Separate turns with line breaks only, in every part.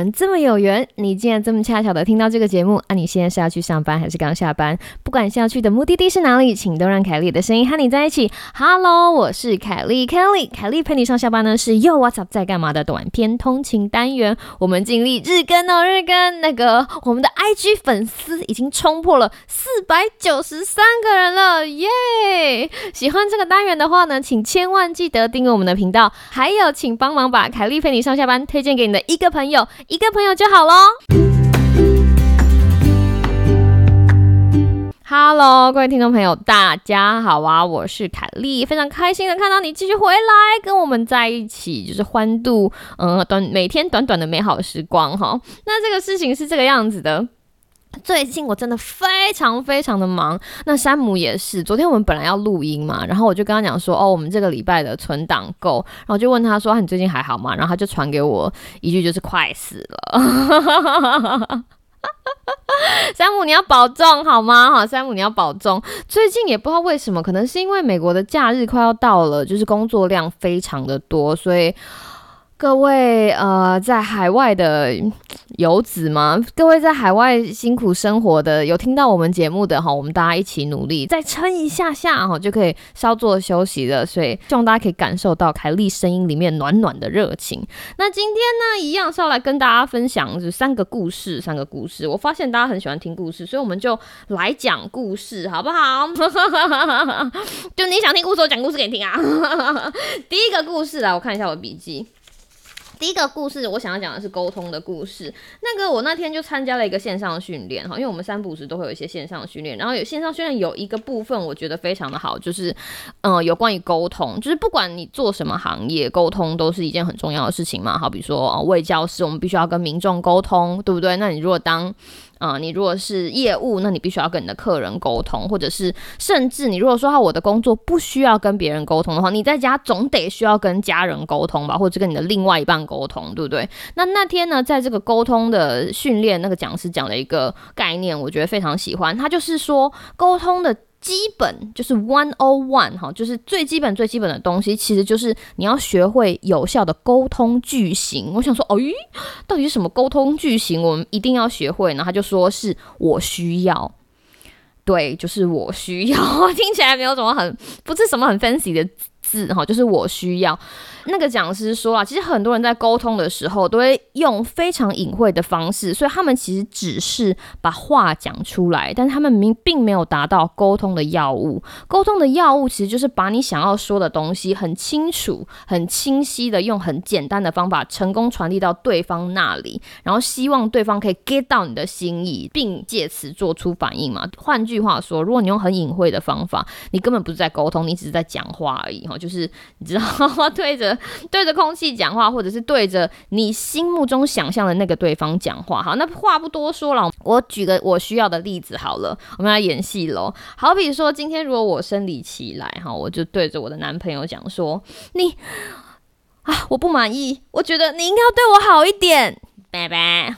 们这么有缘，你竟然这么恰巧的听到这个节目啊！你现在是要去上班还是刚下班？不管是要去的目的地是哪里，请都让凯莉的声音和你在一起。Hello，我是凯莉，Kelly，凯莉陪你上下班呢，是又 What's Up 在干嘛的短篇通勤单元。我们尽力日更哦，日更。那个我们的 IG 粉丝已经冲破了四百九十三个人了，耶！喜欢这个单元的话呢，请千万记得订阅我们的频道，还有请帮忙把凯莉陪你上下班推荐给你的一个朋友，一个朋友就好喽。Hello，各位听众朋友，大家好啊！我是凯莉，非常开心的看到你继续回来跟我们在一起，就是欢度嗯短每天短短的美好时光哈。那这个事情是这个样子的。最近我真的非常非常的忙，那山姆也是。昨天我们本来要录音嘛，然后我就跟他讲说，哦，我们这个礼拜的存档够，然后就问他说，你最近还好吗？然后他就传给我一句，就是快死了。山姆你要保重好吗？好，山姆你要保重。最近也不知道为什么，可能是因为美国的假日快要到了，就是工作量非常的多，所以。各位呃，在海外的游子吗？各位在海外辛苦生活的，有听到我们节目的哈，我们大家一起努力，再撑一下下哈，就可以稍作休息了。所以希望大家可以感受到凯莉声音里面暖暖的热情。那今天呢，一样是要来跟大家分享是三个故事，三个故事。我发现大家很喜欢听故事，所以我们就来讲故事，好不好？就你想听故事，我讲故事给你听啊。第一个故事啊，我看一下我的笔记。第一个故事，我想要讲的是沟通的故事。那个我那天就参加了一个线上训练哈，因为我们三不五时都会有一些线上训练，然后有线上训练有一个部分我觉得非常的好，就是嗯有关于沟通，就是不管你做什么行业，沟通都是一件很重要的事情嘛。好比说为教师，我们必须要跟民众沟通，对不对？那你如果当啊，你如果是业务，那你必须要跟你的客人沟通，或者是甚至你如果说我的工作不需要跟别人沟通的话，你在家总得需要跟家人沟通吧，或者跟你的另外一半沟通，对不对？那那天呢，在这个沟通的训练，那个讲师讲了一个概念，我觉得非常喜欢，他就是说沟通的。基本就是 one o one 哈，就是最基本最基本的东西，其实就是你要学会有效的沟通句型。我想说，哦，到底是什么沟通句型？我们一定要学会呢？他就说是我需要，对，就是我需要，听起来没有什么很不是什么很 fancy 的字哈，就是我需要。那个讲师说啊，其实很多人在沟通的时候都会用非常隐晦的方式，所以他们其实只是把话讲出来，但他们明并没有达到沟通的要务。沟通的要务其实就是把你想要说的东西很清楚、很清晰的用很简单的方法成功传递到对方那里，然后希望对方可以 get 到你的心意，并借此做出反应嘛。换句话说，如果你用很隐晦的方法，你根本不是在沟通，你只是在讲话而已哈，就是你知道 对着。对着空气讲话，或者是对着你心目中想象的那个对方讲话。好，那话不多说了，我举个我需要的例子好了，我们来演戏喽。好比说，今天如果我生理期来哈，我就对着我的男朋友讲说：“你啊，我不满意，我觉得你应该要对我好一点，拜拜。”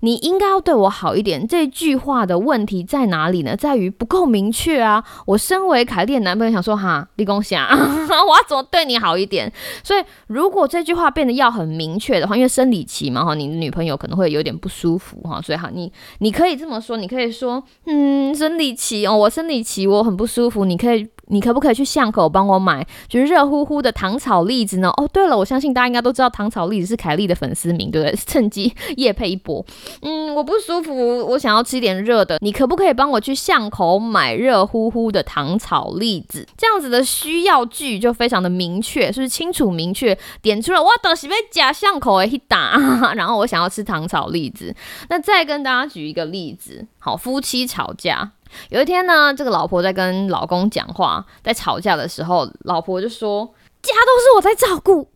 你应该要对我好一点。这句话的问题在哪里呢？在于不够明确啊！我身为凯莉的男朋友，想说哈，立功侠，我要怎么对你好一点？所以，如果这句话变得要很明确的话，因为生理期嘛哈，你的女朋友可能会有点不舒服哈，所以哈，你你可以这么说，你可以说，嗯，生理期哦，我生理期我很不舒服，你可以。你可不可以去巷口帮我买，就是热乎乎的糖炒栗子呢？哦，对了，我相信大家应该都知道糖炒栗子是凯莉的粉丝名，对不对？趁机夜配一波。嗯，我不舒服，我想要吃点热的，你可不可以帮我去巷口买热乎乎的糖炒栗子？这样子的需要句就非常的明确，是不是清楚明确？点出了我等是被假巷口诶打，然后我想要吃糖炒栗子。那再跟大家举一个例子，好，夫妻吵架。有一天呢，这个老婆在跟老公讲话，在吵架的时候，老婆就说：“家都是我在照顾，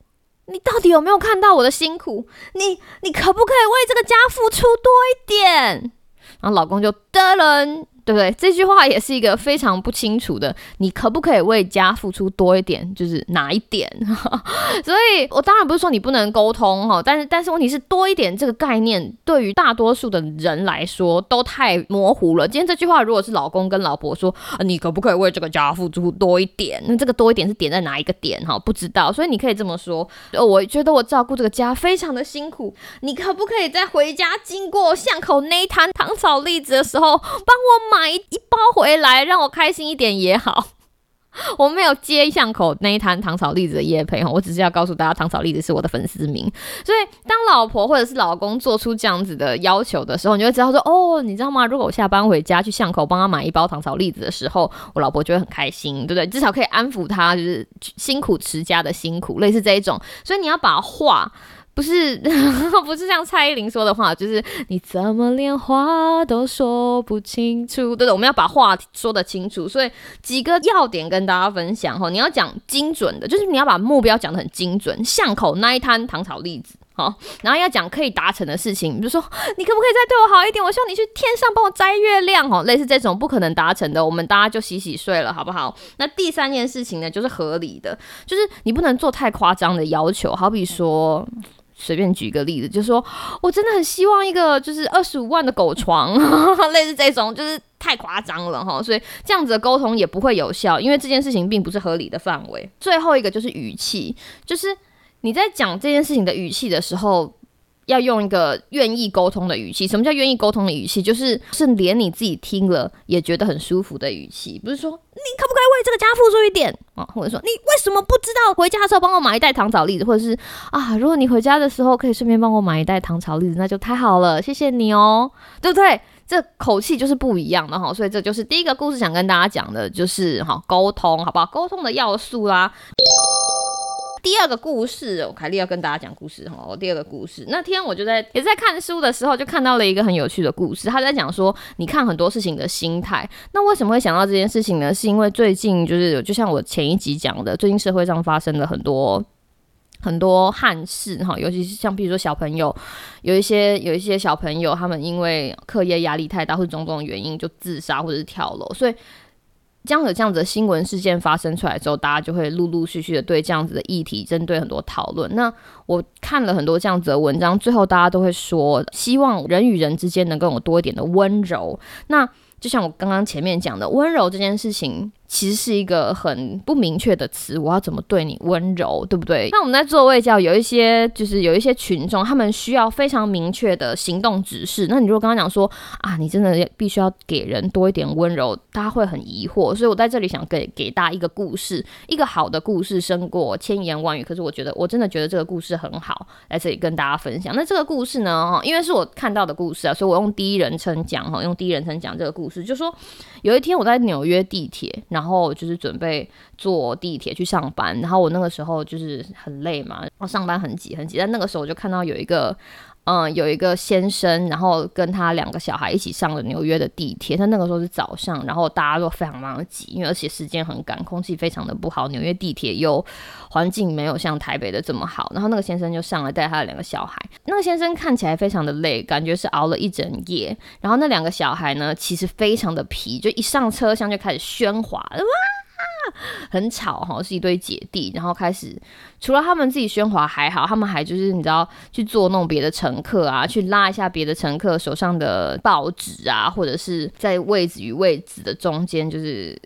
你到底有没有看到我的辛苦？你你可不可以为这个家付出多一点？”然后老公就得了，对不对？这句话也是一个非常不清楚的，你可不可以为家付出多一点？就是哪一点？所以我当然不是说你不能沟通哈，但是但是问题是多一点这个概念对于大多数的人来说都太模糊了。今天这句话如果是老公跟老婆说，你可不可以为这个家付出多一点？那这个多一点是点在哪一个点哈？不知道，所以你可以这么说，呃我觉得我照顾这个家非常的辛苦，你可不可以在回家经过巷口那一摊糖炒栗子的时候帮我？买买一包回来，让我开心一点也好。我没有接巷口那一摊糖炒栗子的叶配哈，我只是要告诉大家，糖炒栗子是我的粉丝名。所以，当老婆或者是老公做出这样子的要求的时候，你就会知道说，哦，你知道吗？如果我下班回家去巷口帮他买一包糖炒栗子的时候，我老婆就会很开心，对不对？至少可以安抚他，就是辛苦持家的辛苦，类似这一种。所以，你要把话。不是，不是像蔡依林说的话，就是你怎么连话都说不清楚？对的，我们要把话说得清楚。所以几个要点跟大家分享哈，你要讲精准的，就是你要把目标讲得很精准。巷口那一摊糖炒栗子，好，然后要讲可以达成的事情，比如说你可不可以再对我好一点？我希望你去天上帮我摘月亮，哦，类似这种不可能达成的，我们大家就洗洗睡了，好不好？那第三件事情呢，就是合理的，就是你不能做太夸张的要求，好比说。随便举一个例子，就是说我真的很希望一个就是二十五万的狗床，类似这种，就是太夸张了哈，所以这样子的沟通也不会有效，因为这件事情并不是合理的范围。最后一个就是语气，就是你在讲这件事情的语气的时候。要用一个愿意沟通的语气。什么叫愿意沟通的语气？就是是连你自己听了也觉得很舒服的语气。不是说你可不可以为这个家付出一点啊？或者说你为什么不知道回家的时候帮我买一袋糖炒栗子？或者是啊，如果你回家的时候可以顺便帮我买一袋糖炒栗子，那就太好了，谢谢你哦，对不对？这口气就是不一样的哈。所以这就是第一个故事想跟大家讲的，就是哈沟通，好不好？沟通的要素啦。第二个故事，我凯莉要跟大家讲故事哈。第二个故事，那天我就在也在看书的时候，就看到了一个很有趣的故事。他在讲说，你看很多事情的心态。那为什么会想到这件事情呢？是因为最近就是就像我前一集讲的，最近社会上发生了很多很多憾事哈，尤其是像比如说小朋友，有一些有一些小朋友，他们因为课业压力太大或者种种原因就自杀或者是跳楼，所以。这样的这样子的新闻事件发生出来之后，大家就会陆陆续续的对这样子的议题针对很多讨论。那我看了很多这样子的文章，最后大家都会说，希望人与人之间能够有多一点的温柔。那就像我刚刚前面讲的，温柔这件事情。其实是一个很不明确的词，我要怎么对你温柔，对不对？那我们在座位教，有一些就是有一些群众，他们需要非常明确的行动指示。那你如果刚刚讲说啊，你真的必须要给人多一点温柔，大家会很疑惑。所以我在这里想给给大家一个故事，一个好的故事胜过千言万语。可是我觉得我真的觉得这个故事很好，在这里跟大家分享。那这个故事呢，因为是我看到的故事啊，所以我用第一人称讲哈，用第一人称讲这个故事，就说有一天我在纽约地铁，然后。然后就是准备坐地铁去上班，然后我那个时候就是很累嘛，然后上班很挤很挤，但那个时候我就看到有一个，嗯，有一个先生，然后跟他两个小孩一起上了纽约的地铁。他那个时候是早上，然后大家都非常忙挤，因为而且时间很赶，空气非常的不好，纽约地铁又环境没有像台北的这么好。然后那个先生就上来带他的两个小孩，那个先生看起来非常的累，感觉是熬了一整夜。然后那两个小孩呢，其实非常的皮，就一上车厢就开始喧哗。很吵哈，是一堆姐弟，然后开始除了他们自己喧哗还好，他们还就是你知道去捉弄别的乘客啊，去拉一下别的乘客手上的报纸啊，或者是在位置与位置的中间就是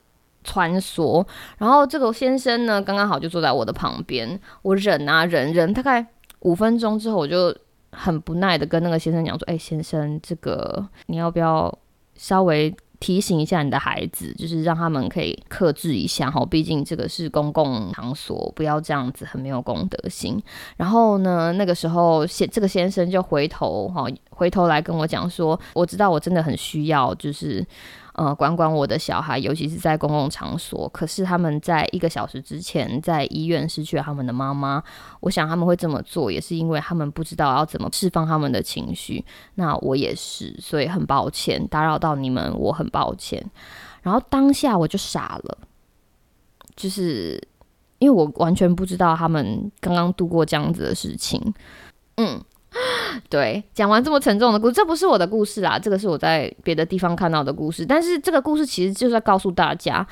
穿梭。然后这个先生呢，刚刚好就坐在我的旁边，我忍啊忍忍，大概五分钟之后，我就很不耐的跟那个先生讲说：“哎，先生，这个你要不要稍微？”提醒一下你的孩子，就是让他们可以克制一下哈，毕竟这个是公共场所，不要这样子很没有公德心。然后呢，那个时候先这个先生就回头哈，回头来跟我讲说，我知道我真的很需要，就是。呃，管管我的小孩，尤其是在公共场所。可是他们在一个小时之前在医院失去了他们的妈妈。我想他们会这么做，也是因为他们不知道要怎么释放他们的情绪。那我也是，所以很抱歉打扰到你们，我很抱歉。然后当下我就傻了，就是因为我完全不知道他们刚刚度过这样子的事情。嗯。对，讲完这么沉重的故事，这不是我的故事啦，这个是我在别的地方看到的故事。但是这个故事其实就是在告诉大家，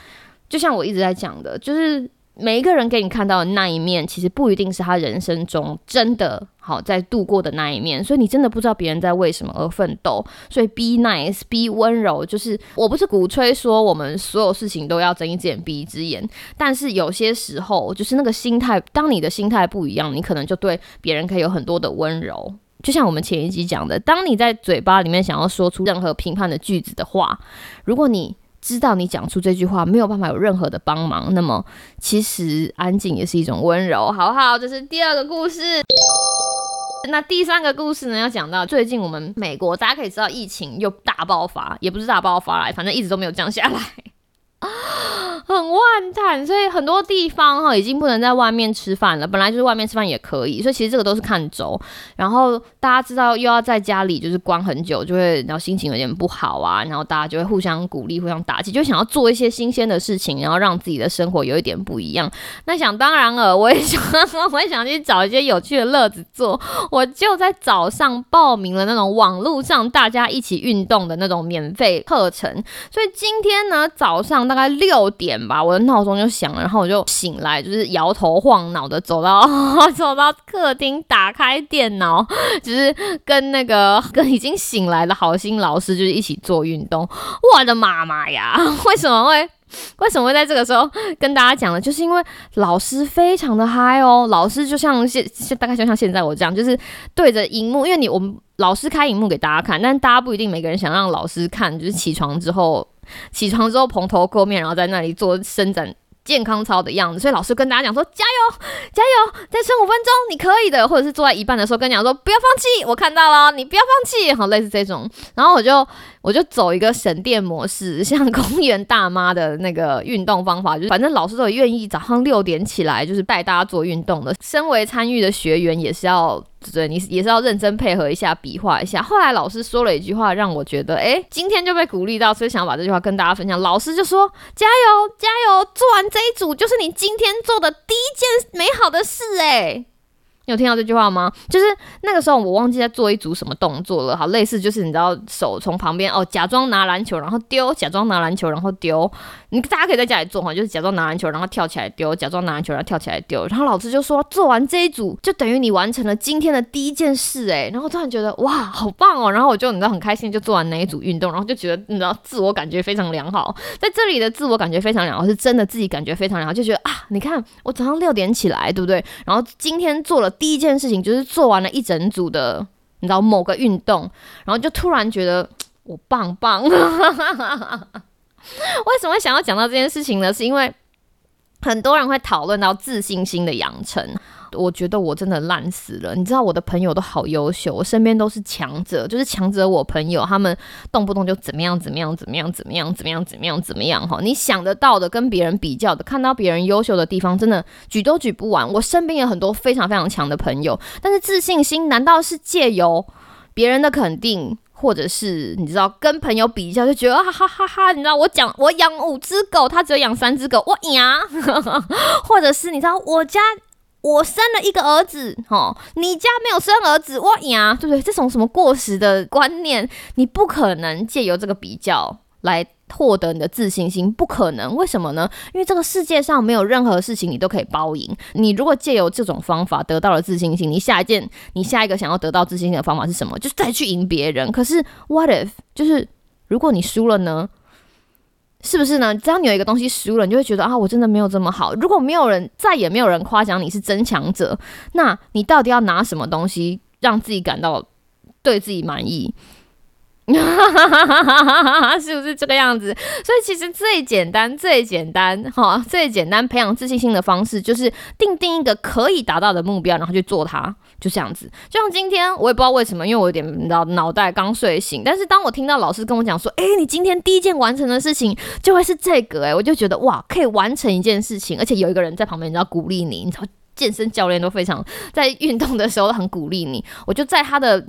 就像我一直在讲的，就是每一个人给你看到的那一面，其实不一定是他人生中真的好在度过的那一面。所以你真的不知道别人在为什么而奋斗。所以 be nice，be 温柔，就是我不是鼓吹说我们所有事情都要睁一只眼闭一只眼，但是有些时候就是那个心态，当你的心态不一样，你可能就对别人可以有很多的温柔。就像我们前一集讲的，当你在嘴巴里面想要说出任何评判的句子的话，如果你知道你讲出这句话没有办法有任何的帮忙，那么其实安静也是一种温柔，好不好？这是第二个故事。那第三个故事呢？要讲到最近我们美国，大家可以知道疫情又大爆发，也不是大爆发来，反正一直都没有降下来。很万叹，所以很多地方哈已经不能在外面吃饭了。本来就是外面吃饭也可以，所以其实这个都是看州。然后大家知道又要在家里就是关很久，就会然后心情有点不好啊。然后大家就会互相鼓励、互相打气，就想要做一些新鲜的事情，然后让自己的生活有一点不一样。那想当然了，我也想，我也想去找一些有趣的乐子做。我就在早上报名了那种网络上大家一起运动的那种免费课程。所以今天呢早上大概六点。点吧，我的闹钟就响了，然后我就醒来，就是摇头晃脑的走到 走到客厅，打开电脑，就是跟那个跟已经醒来的好心老师就是一起做运动。我的妈妈呀，为什么会为什么会在这个时候跟大家讲呢？就是因为老师非常的嗨哦，老师就像现现大概就像现在我这样，就是对着荧幕，因为你我们老师开荧幕给大家看，但大家不一定每个人想让老师看，就是起床之后。起床之后蓬头垢面，然后在那里做伸展健康操的样子，所以老师跟大家讲说：加油，加油，再撑五分钟，你可以的。或者是坐在一半的时候跟讲说：不要放弃，我看到了，你不要放弃。好，类似这种。然后我就我就走一个省电模式，像公园大妈的那个运动方法，就是反正老师都愿意早上六点起来，就是带大家做运动的。身为参与的学员也是要。对，你也是要认真配合一下，比划一下。后来老师说了一句话，让我觉得，哎，今天就被鼓励到，所以想要把这句话跟大家分享。老师就说：“加油，加油，做完这一组就是你今天做的第一件美好的事。”哎。你有听到这句话吗？就是那个时候我忘记在做一组什么动作了，好类似就是你知道手从旁边哦，假装拿篮球然后丢，假装拿篮球然后丢。你大家可以在家里做哈，就是假装拿篮球然后跳起来丢，假装拿篮球然后跳起来丢。然后老师就说做完这一组就等于你完成了今天的第一件事哎，然后突然觉得哇好棒哦，然后我就你知道很开心就做完那一组运动，然后就觉得你知道自我感觉非常良好，在这里的自我感觉非常良好是真的自己感觉非常良好，就觉得啊你看我早上六点起来对不对？然后今天做了。第一件事情就是做完了一整组的，你知道某个运动，然后就突然觉得我棒棒。为什么会想要讲到这件事情呢？是因为很多人会讨论到自信心的养成。我觉得我真的烂死了，你知道我的朋友都好优秀，我身边都是强者，就是强者我朋友，他们动不动就怎么样怎么样怎么样怎么样怎么样怎么样怎么样哈，你想得到的跟别人比较的，看到别人优秀的地方，真的举都举不完。我身边有很多非常非常强的朋友，但是自信心难道是借由别人的肯定，或者是你知道跟朋友比较就觉得哈哈哈哈，你知道我讲我养五只狗，他只有养三只狗，我呀，或者是你知道我家。我生了一个儿子，吼，你家没有生儿子，我呀，对不对？这种什么过时的观念，你不可能借由这个比较来获得你的自信心，不可能。为什么呢？因为这个世界上没有任何事情你都可以包赢。你如果借由这种方法得到了自信心，你下一件，你下一个想要得到自信心的方法是什么？就是再去赢别人。可是，what if？就是如果你输了呢？是不是呢？只要你有一个东西输了，你就会觉得啊，我真的没有这么好。如果没有人，再也没有人夸奖你是真强者，那你到底要拿什么东西让自己感到对自己满意？是不是这个样子？所以其实最简单、最简单、哈、最简单培养自信心的方式，就是定定一个可以达到的目标，然后去做它，就这样子。就像今天，我也不知道为什么，因为我有点脑脑袋刚睡醒，但是当我听到老师跟我讲说，哎，你今天第一件完成的事情就会是这个，哎，我就觉得哇，可以完成一件事情，而且有一个人在旁边，你知道鼓励你，你知道健身教练都非常在运动的时候很鼓励你，我就在他的。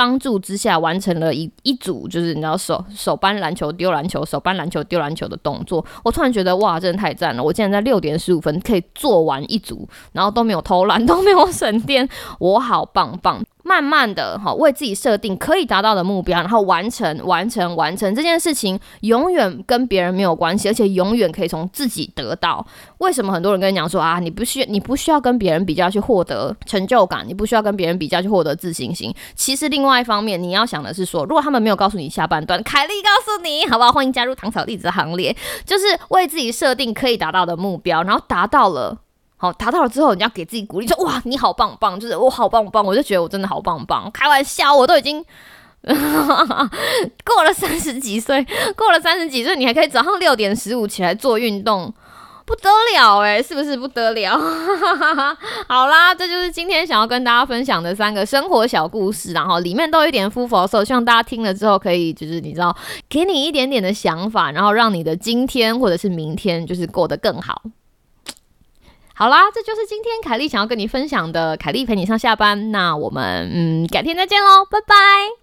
帮助之下完成了一一组，就是你知道手手搬篮球丢篮球，手搬篮球丢篮球的动作。我突然觉得哇，真的太赞了！我竟然在六点十五分可以做完一组，然后都没有偷懒，都没有省电，我好棒棒。慢慢的哈，为自己设定可以达到的目标，然后完成、完成、完成这件事情，永远跟别人没有关系，而且永远可以从自己得到。为什么很多人跟你讲说啊，你不需你不需要跟别人比较去获得成就感，你不需要跟别人比较去获得自信心？其实另外一方面，你要想的是说，如果他们没有告诉你下半段，凯莉告诉你，好不好？欢迎加入糖草栗子行列，就是为自己设定可以达到的目标，然后达到了。好，达到了之后，你要给自己鼓励，说哇，你好棒棒，就是我好棒棒，我就觉得我真的好棒棒。开玩笑，我都已经过了三十几岁，过了三十几岁，你还可以早上六点十五起来做运动，不得了诶，是不是不得了？好啦，这就是今天想要跟大家分享的三个生活小故事，然后里面都有一点敷佛手，希望大家听了之后可以就是你知道，给你一点点的想法，然后让你的今天或者是明天就是过得更好。好啦，这就是今天凯莉想要跟你分享的。凯莉陪你上下班，那我们嗯改天再见喽，拜拜。